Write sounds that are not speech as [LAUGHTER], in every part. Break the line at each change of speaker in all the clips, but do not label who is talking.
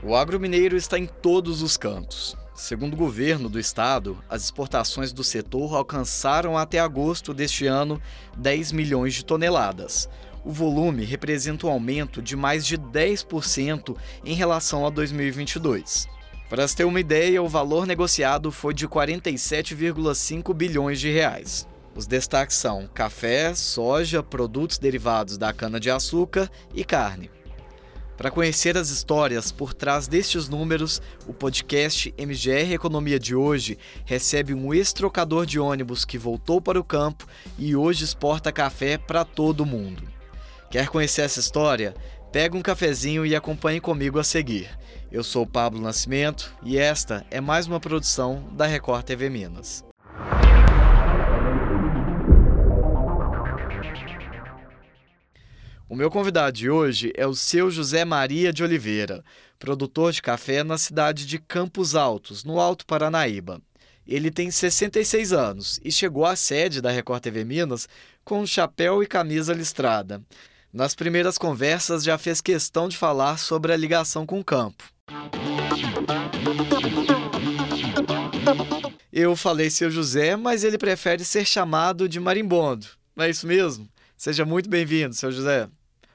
O agro mineiro está em todos os cantos. Segundo o governo do estado, as exportações do setor alcançaram até agosto deste ano 10 milhões de toneladas. O volume representa um aumento de mais de 10% em relação a 2022. Para se ter uma ideia, o valor negociado foi de 47,5 bilhões de reais. Os destaques são café, soja, produtos derivados da cana-de-açúcar e carne. Para conhecer as histórias por trás destes números, o podcast MGR Economia de hoje recebe um ex-trocador de ônibus que voltou para o campo e hoje exporta café para todo mundo. Quer conhecer essa história? Pega um cafezinho e acompanhe comigo a seguir. Eu sou Pablo Nascimento e esta é mais uma produção da Record TV Minas. O meu convidado de hoje é o seu José Maria de Oliveira, produtor de café na cidade de Campos Altos, no Alto Paranaíba. Ele tem 66 anos e chegou à sede da Record TV Minas com chapéu e camisa listrada. Nas primeiras conversas já fez questão de falar sobre a ligação com o campo. Eu falei seu José, mas ele prefere ser chamado de marimbondo. Não é isso mesmo? Seja muito bem-vindo, seu José.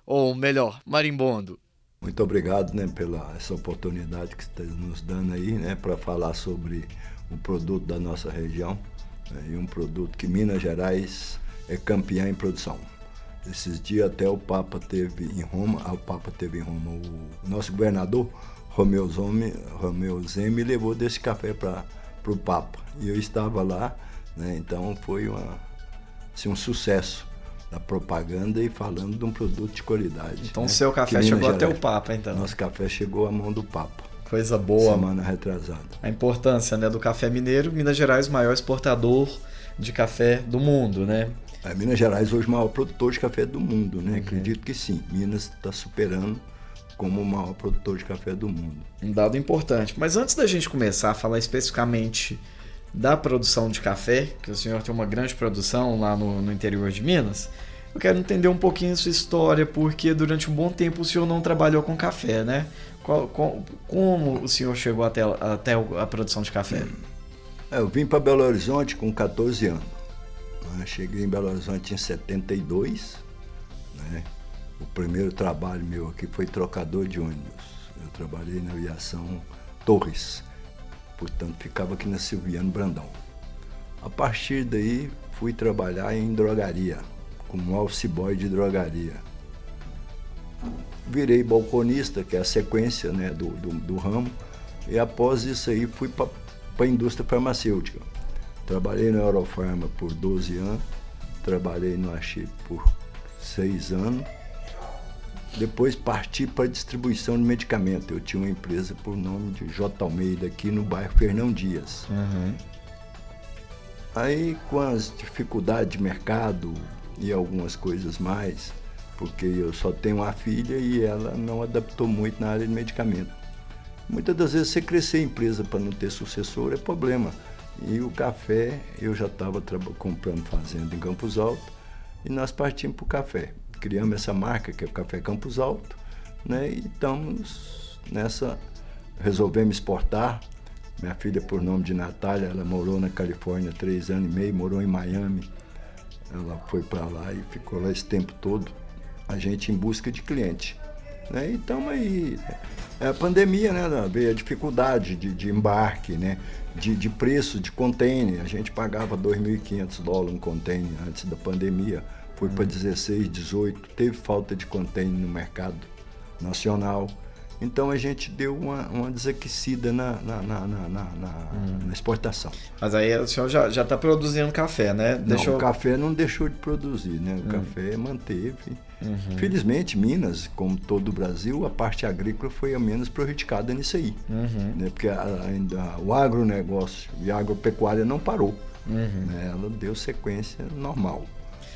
Ou melhor, marimbondo.
Muito obrigado né, pela essa oportunidade que está nos dando aí, né, para falar sobre um produto da nossa região né, e um produto que Minas Gerais é campeã em produção. Esses dias até o Papa teve em Roma, ah, o Papa teve em Roma, o nosso governador Romeu Zeme, Romeu Zeme levou desse café para o Papa. E eu estava lá, né, então foi uma, assim, um sucesso da propaganda e falando de um produto de qualidade.
Então o né? seu café chegou Gerais, até o Papa, então.
Nosso café chegou à mão do Papa.
Coisa boa.
Semana retrasada.
A importância né, do café mineiro. Minas Gerais, o maior exportador de café do mundo, né?
É, Minas Gerais hoje é o maior produtor de café do mundo, né? Uhum. Acredito que sim. Minas está superando como o maior produtor de café do mundo.
Um dado importante. Mas antes da gente começar a falar especificamente da produção de café, que o senhor tem uma grande produção lá no, no interior de Minas, eu quero entender um pouquinho a sua história, porque durante um bom tempo o senhor não trabalhou com café, né? Qual, qual, como o senhor chegou até, até a produção de café?
É, eu vim para Belo Horizonte com 14 anos. Né? Cheguei em Belo Horizonte em 72. Né? O primeiro trabalho meu aqui foi trocador de ônibus. Eu trabalhei na aviação Torres, portanto ficava aqui na Silviano Brandão. A partir daí fui trabalhar em drogaria, como office boy de drogaria. Virei balconista, que é a sequência né, do, do, do ramo, e após isso aí fui para a indústria farmacêutica. Trabalhei na Eurofarma por 12 anos, trabalhei no Axi por 6 anos, depois parti para a distribuição de medicamento. Eu tinha uma empresa por nome de J. Almeida aqui no bairro Fernão Dias. Uhum. Aí com as dificuldades de mercado e algumas coisas mais, porque eu só tenho uma filha e ela não adaptou muito na área de medicamento. Muitas das vezes você crescer a empresa para não ter sucessor é problema. E o café, eu já estava comprando fazenda em Campos Alto e nós partimos para o café criamos essa marca que é o Café Campos Alto, né? E estamos nessa resolvemos exportar. Minha filha, por nome de Natália, ela morou na Califórnia três anos e meio, morou em Miami. Ela foi para lá e ficou lá esse tempo todo. A gente em busca de cliente. Né? E estamos aí. É a pandemia, né? Veio a dificuldade de, de embarque, né? De, de preço de container. A gente pagava 2.500 dólares um container antes da pandemia foi para 16, 18, teve falta de container no mercado nacional. Então a gente deu uma, uma desaquecida na, na, na, na, hum. exportação.
Mas aí o senhor já está produzindo café, né?
Deixou... Não, o café não deixou de produzir, né? O hum. café manteve. Uhum. Felizmente, Minas, como todo o Brasil, a parte agrícola foi a menos prejudicada nisso aí. Uhum. Né? Porque ainda o agronegócio e a agropecuária não parou. Uhum. Né? Ela deu sequência normal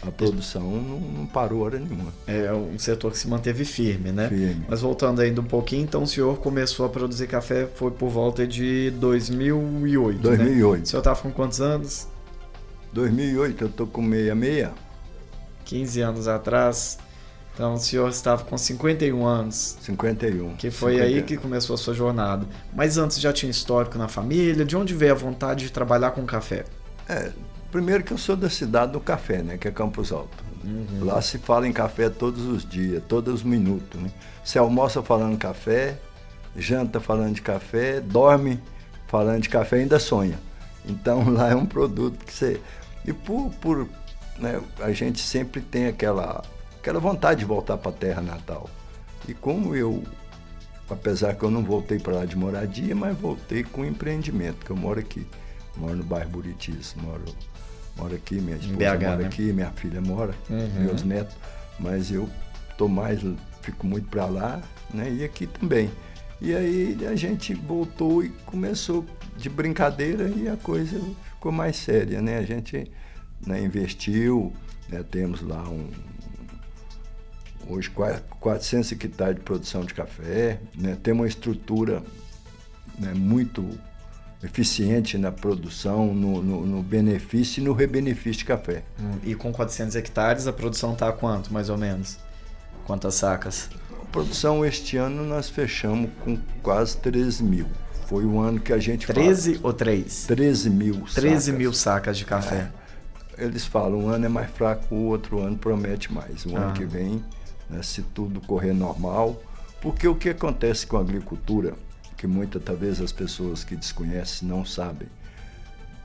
a produção não, não, parou hora nenhuma.
É um setor que se manteve firme, né?
Firme.
Mas voltando ainda um pouquinho, então o senhor começou a produzir café foi por volta de 2008,
2008. Né?
O senhor estava com quantos anos?
2008, eu tô com 66.
15 anos atrás. Então o senhor estava com 51 anos.
51.
Que foi
51.
aí que começou a sua jornada. Mas antes já tinha histórico na família? De onde veio a vontade de trabalhar com café?
É, primeiro que eu sou da cidade do café, né? Que é Campos Alto. Uhum. Lá se fala em café todos os dias, todos os minutos. Né? Você almoça falando café, janta falando de café, dorme falando de café ainda sonha. Então [LAUGHS] lá é um produto que você. E por. por né, a gente sempre tem aquela aquela vontade de voltar para a terra natal. E como eu, apesar que eu não voltei para lá de moradia, mas voltei com empreendimento, que eu moro aqui, moro no bairro Buritis, moro, moro aqui, minha esposa BH, mora né? aqui, minha filha mora, uhum. meus netos, mas eu tô mais, fico muito para lá, né? E aqui também. E aí a gente voltou e começou de brincadeira e a coisa ficou mais séria, né? A gente né, investiu, né, temos lá um, hoje 400 hectares de produção de café, né? tem uma estrutura né, muito eficiente na produção, no, no, no, benefício e no rebenefício de café.
Hum, e com 400 hectares a produção está quanto, mais ou menos? Quantas sacas?
A produção este ano nós fechamos com quase 13 mil. Foi o ano que a gente
13 fala, ou 3?
13 mil
13 sacas. mil sacas de café.
É, eles falam, um ano é mais fraco, o outro ano promete mais. O ah. ano que vem né, se tudo correr normal. Porque o que acontece com a agricultura, que muitas talvez as pessoas que desconhecem não sabem,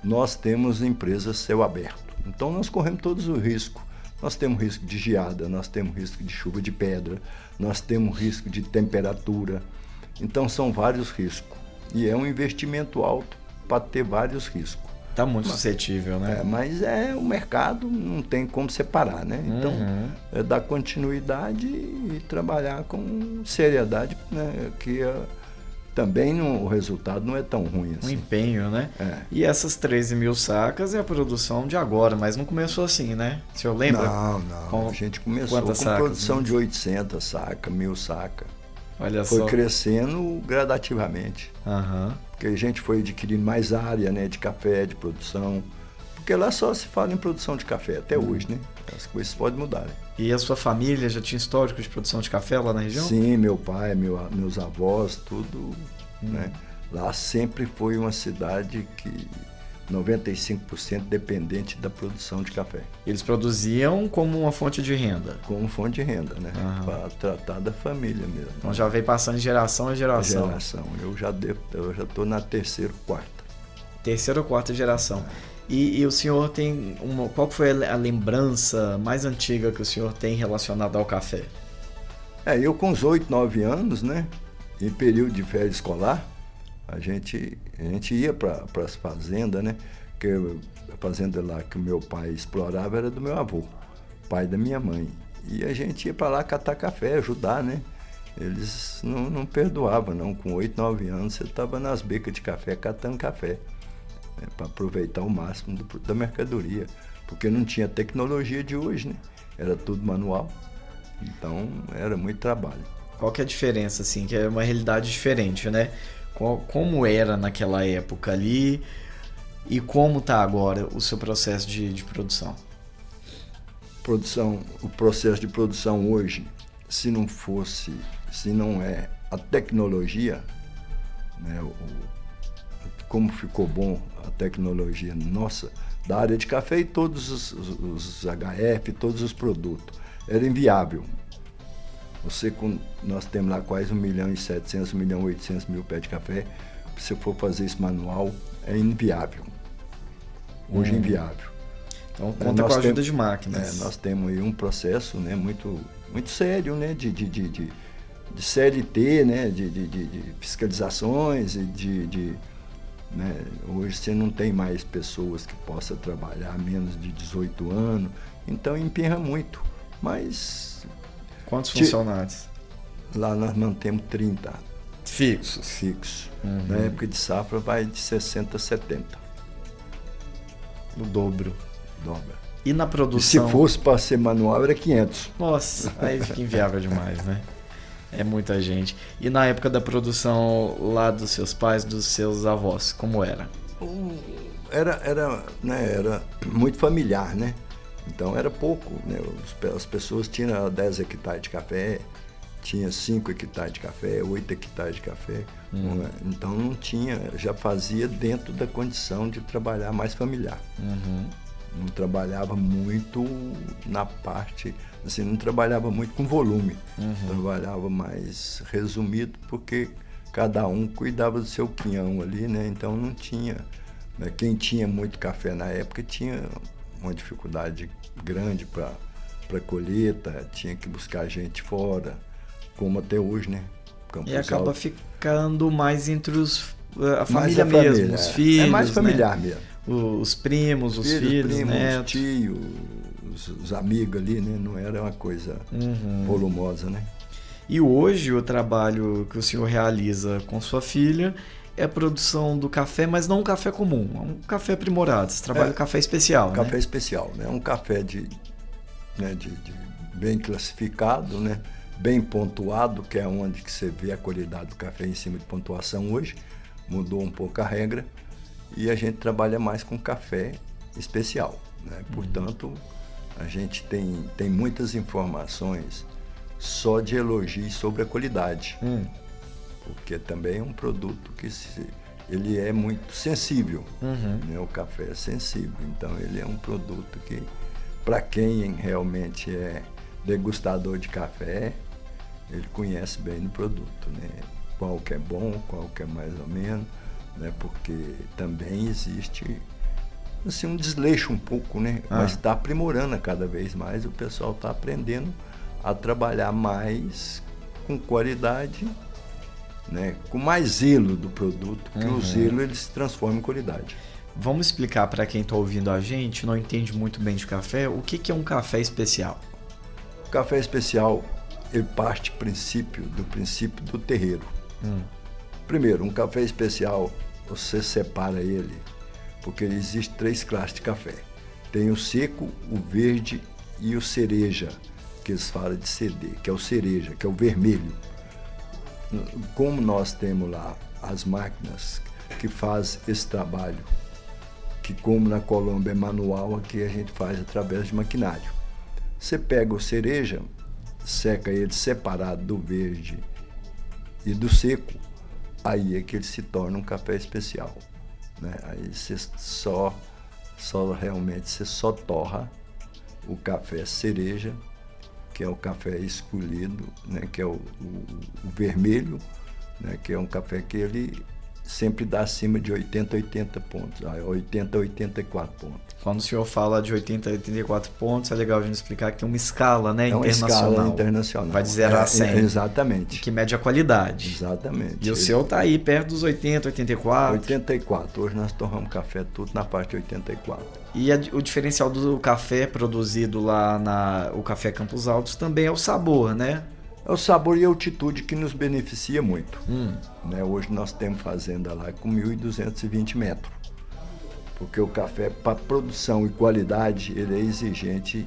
nós temos empresas céu aberto. Então nós corremos todos o risco. Nós temos risco de geada, nós temos risco de chuva de pedra, nós temos risco de temperatura. Então são vários riscos. E é um investimento alto para ter vários riscos.
Está muito mas, suscetível, né?
É, mas é o mercado, não tem como separar, né? Então, uhum. é dar continuidade e trabalhar com seriedade, né? Que é, também não, o resultado não é tão ruim assim.
Um empenho, né?
É.
E essas 13 mil sacas é a produção de agora, mas não começou assim, né? O senhor lembra?
Não, não. Com a gente começou com sacas, produção né? de 800 sacas, mil sacas.
Olha
Foi
só.
crescendo gradativamente. Uhum porque a gente foi adquirindo mais área né, de café, de produção. Porque lá só se fala em produção de café, até uhum. hoje, né? As coisas podem mudar. Né?
E a sua família já tinha histórico de produção de café lá na região?
Sim, meu pai, meu, meus avós, tudo. Uhum. Né? Lá sempre foi uma cidade que 95% dependente da produção de café.
Eles produziam como uma fonte de renda?
Como fonte de renda, né? Para tratar da família mesmo.
Então já veio passando de geração em geração.
Geração. Eu já devo, eu já estou na terceira, quarta.
Terceira ou quarta geração. E, e, o senhor tem uma, qual foi a lembrança mais antiga que o senhor tem relacionada ao café?
É, eu com os 8, 9 anos, né? Em período de férias escolar, a gente, a gente ia para as fazendas, né? Porque a fazenda lá que o meu pai explorava era do meu avô, pai da minha mãe. E a gente ia para lá catar café, ajudar, né? Eles não, não perdoavam, não. Com 8, 9 anos você estava nas becas de café catando café. Né? Para aproveitar o máximo do, da mercadoria. Porque não tinha tecnologia de hoje, né? Era tudo manual. Então era muito trabalho.
Qual que é a diferença, assim? Que é uma realidade diferente, né? Qual, como era naquela época ali e como está agora o seu processo de, de produção?
Produção, o processo de produção hoje, se não fosse, se não é a tecnologia, né, o, como ficou bom a tecnologia nossa, da área de café e todos os, os, os HF, todos os produtos. Era inviável você, com, nós temos lá quase 1 milhão e 700, 1 milhão e 800 mil pés de café. Se você for fazer isso manual, é inviável. Hoje hum. é inviável.
Então conta com a ajuda de máquinas.
É, nós temos aí um processo né, muito, muito sério né, de, de, de, de, de CLT, né, de, de, de, de fiscalizações e de, de né, hoje você não tem mais pessoas que possam trabalhar menos de 18 anos, então emperra muito. Mas
Quantos funcionários?
Lá nós mantemos 30.
Fixos?
Fixos. Uhum. Na época de safra vai de 60 a 70.
O dobro.
Dobra.
E na produção?
E se fosse para ser manual era 500.
Nossa, aí fica inviável demais, né? [LAUGHS] É muita gente. E na época da produção lá dos seus pais, dos seus avós, como era?
Era, era, né, era muito familiar, né? Então era pouco, né? As pessoas tinham 10 hectares de café, tinha 5 hectares de café, 8 hectares de café. Uhum. Então não tinha, já fazia dentro da condição de trabalhar mais familiar. Uhum. Não trabalhava muito na parte, assim, não trabalhava muito com volume. Uhum. Trabalhava mais resumido, porque cada um cuidava do seu quinhão ali, né? Então não tinha. Né? Quem tinha muito café na época tinha uma dificuldade grande para colheita, tinha que buscar gente fora, como até hoje, né?
Campos e acaba Alto. ficando mais entre os a família a mesmo, família, os
é.
filhos.
É mais né? familiar
né?
mesmo.
Os primos, os filhos, filhos primos, netos.
Os tios, os, os, amigos ali, né? Não era uma coisa uhum. volumosa, né?
E hoje o trabalho que o senhor realiza com sua filha é a produção do café, mas não um café comum, é um café aprimorado. Você trabalha é, café especial,
Café
né?
especial, né? Um café de, né, de, de, bem classificado, né? Bem pontuado, que é onde que você vê a qualidade do café em cima de pontuação hoje. Mudou um pouco a regra e a gente trabalha mais com café especial, né? Uhum. Portanto, a gente tem, tem muitas informações só de elogios sobre a qualidade. Hum porque também é um produto que se, ele é muito sensível. Uhum. Né? O café é sensível, então ele é um produto que, para quem realmente é degustador de café, ele conhece bem o produto, né? qual que é bom, qual que é mais ou menos, né? porque também existe assim, um desleixo um pouco, né? Ah. mas está aprimorando cada vez mais, o pessoal está aprendendo a trabalhar mais com qualidade né, com mais zelo do produto, que uhum. o zelo ele se transforma em qualidade.
Vamos explicar para quem está ouvindo a gente, não entende muito bem de café, o que, que é um café especial?
O café especial ele parte princípio do princípio do terreiro. Hum. Primeiro, um café especial você separa ele porque existe três classes de café. Tem o seco, o verde e o cereja, que eles falam de CD, que é o cereja, que é o vermelho como nós temos lá as máquinas que faz esse trabalho, que como na Colômbia é manual, aqui a gente faz através de maquinário. Você pega o cereja, seca ele separado do verde e do seco, aí é que ele se torna um café especial. Né? Aí você só, só realmente você só torra o café cereja que é o café escolhido, né, que é o, o, o vermelho, né, que é um café que ele sempre dá acima de 80 80 pontos, 80 84 pontos.
Quando o senhor fala de 80 a 84 pontos, é legal a gente explicar que tem uma escala, né,
é uma
internacional.
escala internacional.
Vai de 0 a 100. É,
exatamente.
Que mede a qualidade.
Exatamente.
E o seu está aí perto dos 80, 84.
84. Hoje nós torramos café tudo na parte de 84.
E a, o diferencial do café produzido lá na o café Campos Altos também é o sabor, né?
É o sabor e a altitude que nos beneficia muito. Hum. Né? Hoje nós temos fazenda lá com 1.220 metros porque o café, para produção e qualidade, ele é exigente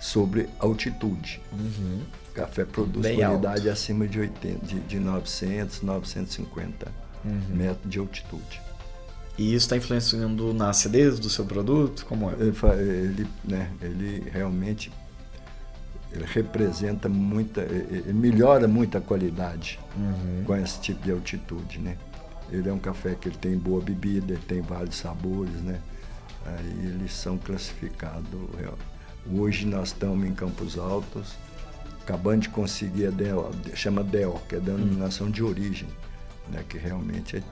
sobre altitude. Uhum. O café produz Bem qualidade alto. acima de, 80, de, de 900, 950 uhum. metros de altitude.
E isso está influenciando na acidez do seu produto? Como é?
Ele, ele, né, ele realmente representa muita, ele melhora muito a qualidade uhum. com esse tipo de altitude, né? Ele é um café que ele tem boa bebida, ele tem vários sabores, né? Aí eles são classificados. Hoje nós estamos em Campos Altos, acabando de conseguir a DEO, chama DEO, que é denominação de origem, né? Que realmente é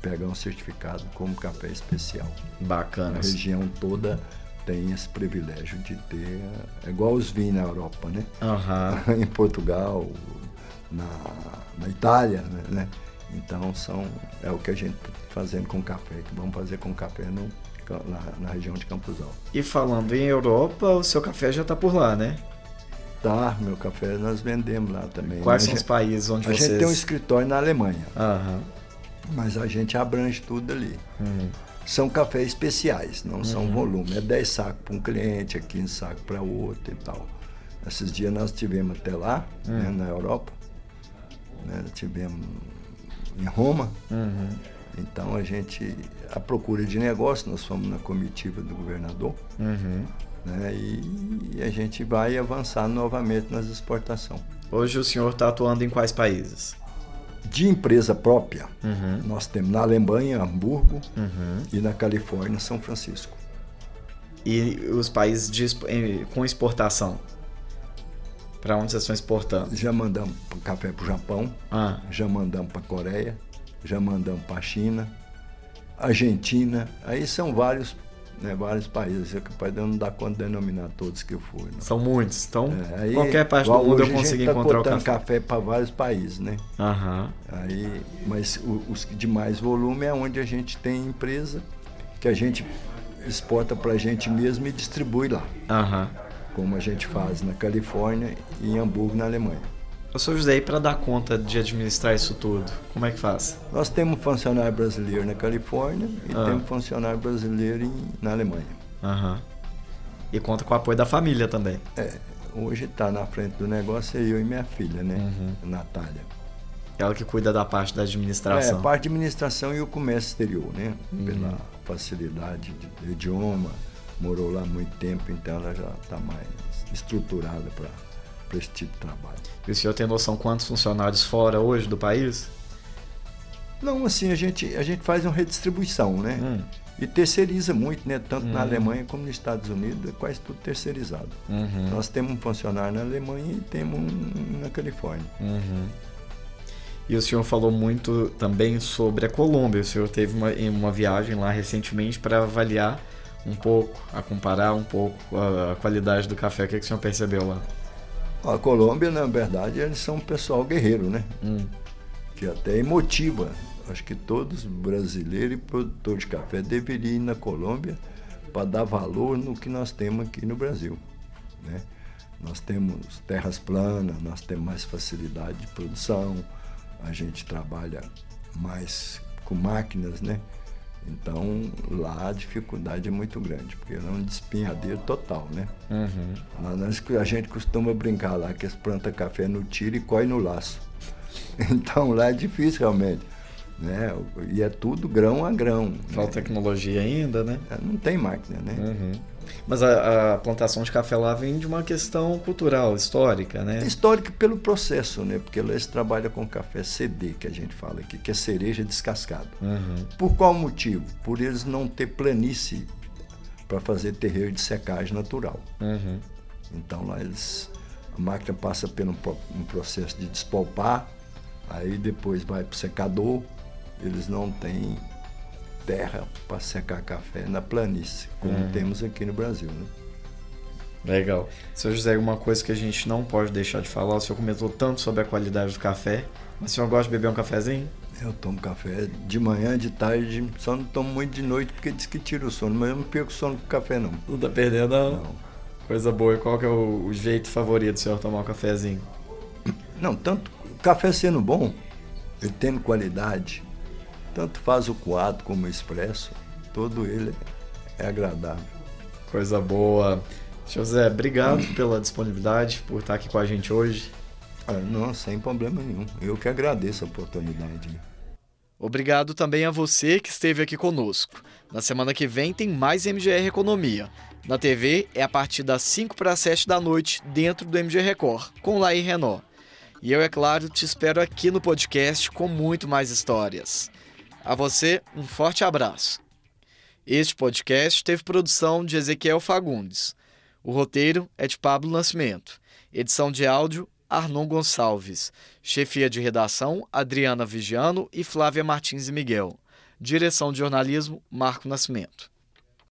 pegar um certificado como café especial.
Bacana.
A região toda tem esse privilégio de ter, é igual os vinhos na Europa, né? Uhum. [LAUGHS] em Portugal, na, na Itália, né? Então são é o que a gente está fazendo com café, que vamos fazer com café no, na, na, região de Campos Altos.
E falando em Europa, o seu café já está por lá, né?
Tá, meu café nós vendemos lá também.
Quais são os países onde
a
vocês...
A gente tem um escritório na Alemanha.
Uhum.
Mas a gente abrange tudo ali. Uhum. São cafés especiais, não uhum. são volume. É 10 sacos para um cliente, 15 sacos para outro e tal. Esses dias nós tivemos até lá, né, hum. na Europa. Né, tivemos em Roma. Uhum. Então a gente, a procura de negócio, nós fomos na comitiva do governador. Uhum. Né? E, e a gente vai avançar novamente nas exportações.
Hoje o senhor está atuando em quais países?
De empresa própria,
Uhum.
nós temos na Alemanha, Hamburgo
Uhum.
e na Califórnia, São Francisco.
E os países de com exportação? Para onde vocês estão exportando?
Já mandamos café para o Japão,
Ah,
já mandamos para a Coreia, já mandamos para a China, Argentina, aí são vários, né, vários países, é capaz de eu não dar conta de denominar todos que eu fui. não.
são muitos. Então,
É, aí,
qualquer parte do mundo eu
gente tá
encontrar o café.
café para vários países, né?
Aham.
Aí, mas o- os de mais volume é onde a gente tem empresa que a gente exporta para a gente mesmo e distribui lá,
Aham.
como a gente faz na Califórnia e em Hamburgo, na Alemanha.
Eu sou José, e para dar conta de administrar isso tudo, como é que faz?
Nós temos funcionário brasileiro na Califórnia e
Ah.
temos funcionário brasileiro em- na Alemanha.
Aham. E conta com o apoio da família também.
É, hoje está na frente do negócio é eu e minha filha, né?
Uhum.
Natália.
Ela que cuida da parte da
É,
administração.
a parte de administração e o comércio exterior, né?
Uhum.
Pela facilidade de, do idioma, morou lá muito tempo, então ela já está mais estruturada para esse tipo de trabalho.
E o senhor tem noção quantos funcionários fora hoje do país?
Não, assim, a gente, a gente faz uma redistribuição, né?
Hum.
E terceiriza muito, né? Tanto na
Uhum.
Alemanha como nos Estados Unidos, é quase tudo terceirizado.
Uhum.
Nós temos um funcionário na Alemanha e temos um na Califórnia.
Uhum. E o senhor falou muito também sobre a Colômbia. O senhor teve uma, uma viagem lá recentemente para avaliar um pouco, a comparar um pouco a, a qualidade do café. O que, que o senhor percebeu lá?
A Colômbia, na verdade, eles são um pessoal guerreiro, né?
Hum.
Que até emotiva. Acho que todos brasileiros e produtores de café deveriam ir na Colômbia para dar valor no que nós temos aqui no Brasil. Né? Nós temos terras planas, nós temos mais facilidade de produção, a gente trabalha mais com máquinas, né? Então lá a dificuldade é muito grande, porque é um despinhadeiro total, né?
Uhum.
Nós- a gente costuma brincar lá que eles plantam café no tiro e coi no laço. [LAUGHS] Então lá é difícil realmente. Né? E é tudo grão a grão.
Falta
né?
tecnologia ainda, né?
Não tem máquina, né?
Uhum. Mas a, a plantação de café lá vem de uma questão cultural, histórica, né?
histórico pelo processo, né? Porque lá eles trabalham com café CD, que a gente fala aqui, que é cereja descascada.
Uhum.
Por qual motivo? Por eles não ter planície para fazer terreiro de secagem natural.
Uhum.
Então lá eles. A máquina passa por um, um processo de despolpar, aí depois vai para o secador. Eles não têm terra para secar café na planície, como
Uhum.
temos aqui no Brasil. Né?
Legal. Seu José, uma coisa que a gente não pode deixar de falar, o senhor comentou tanto sobre a qualidade do café, mas o senhor gosta de beber um cafezinho?
Eu tomo café de manhã, de tarde, só não tomo muito de noite porque diz que tira o sono, mas eu não perco sono com café não.
Não tá perdendo, não?
Não,
Coisa boa. E qual que é o, o jeito favorito do senhor tomar um cafezinho?
não tanto o café sendo bom, ele tendo qualidade, tanto faz o coado como o expresso, todo ele é agradável.
Coisa boa. José, obrigado pela disponibilidade, por estar aqui com a gente hoje.
Ah, não, sem problema nenhum. Eu que agradeço a oportunidade.
Obrigado também a você que esteve aqui conosco. Na semana que vem tem mais MGR Economia. Na TV é a partir das 5 para 7 da noite, dentro do MG Record, com Laí Renault. E eu, é claro, te espero aqui no podcast com muito mais histórias. A você, um forte abraço. Este podcast teve produção de Ezequiel Fagundes. O roteiro é de Pablo Nascimento. Edição de áudio, Arnon Gonçalves. Chefia de redação, Adriana Vigiano e Flávia Martins e Miguel. Direção de jornalismo, Marco Nascimento.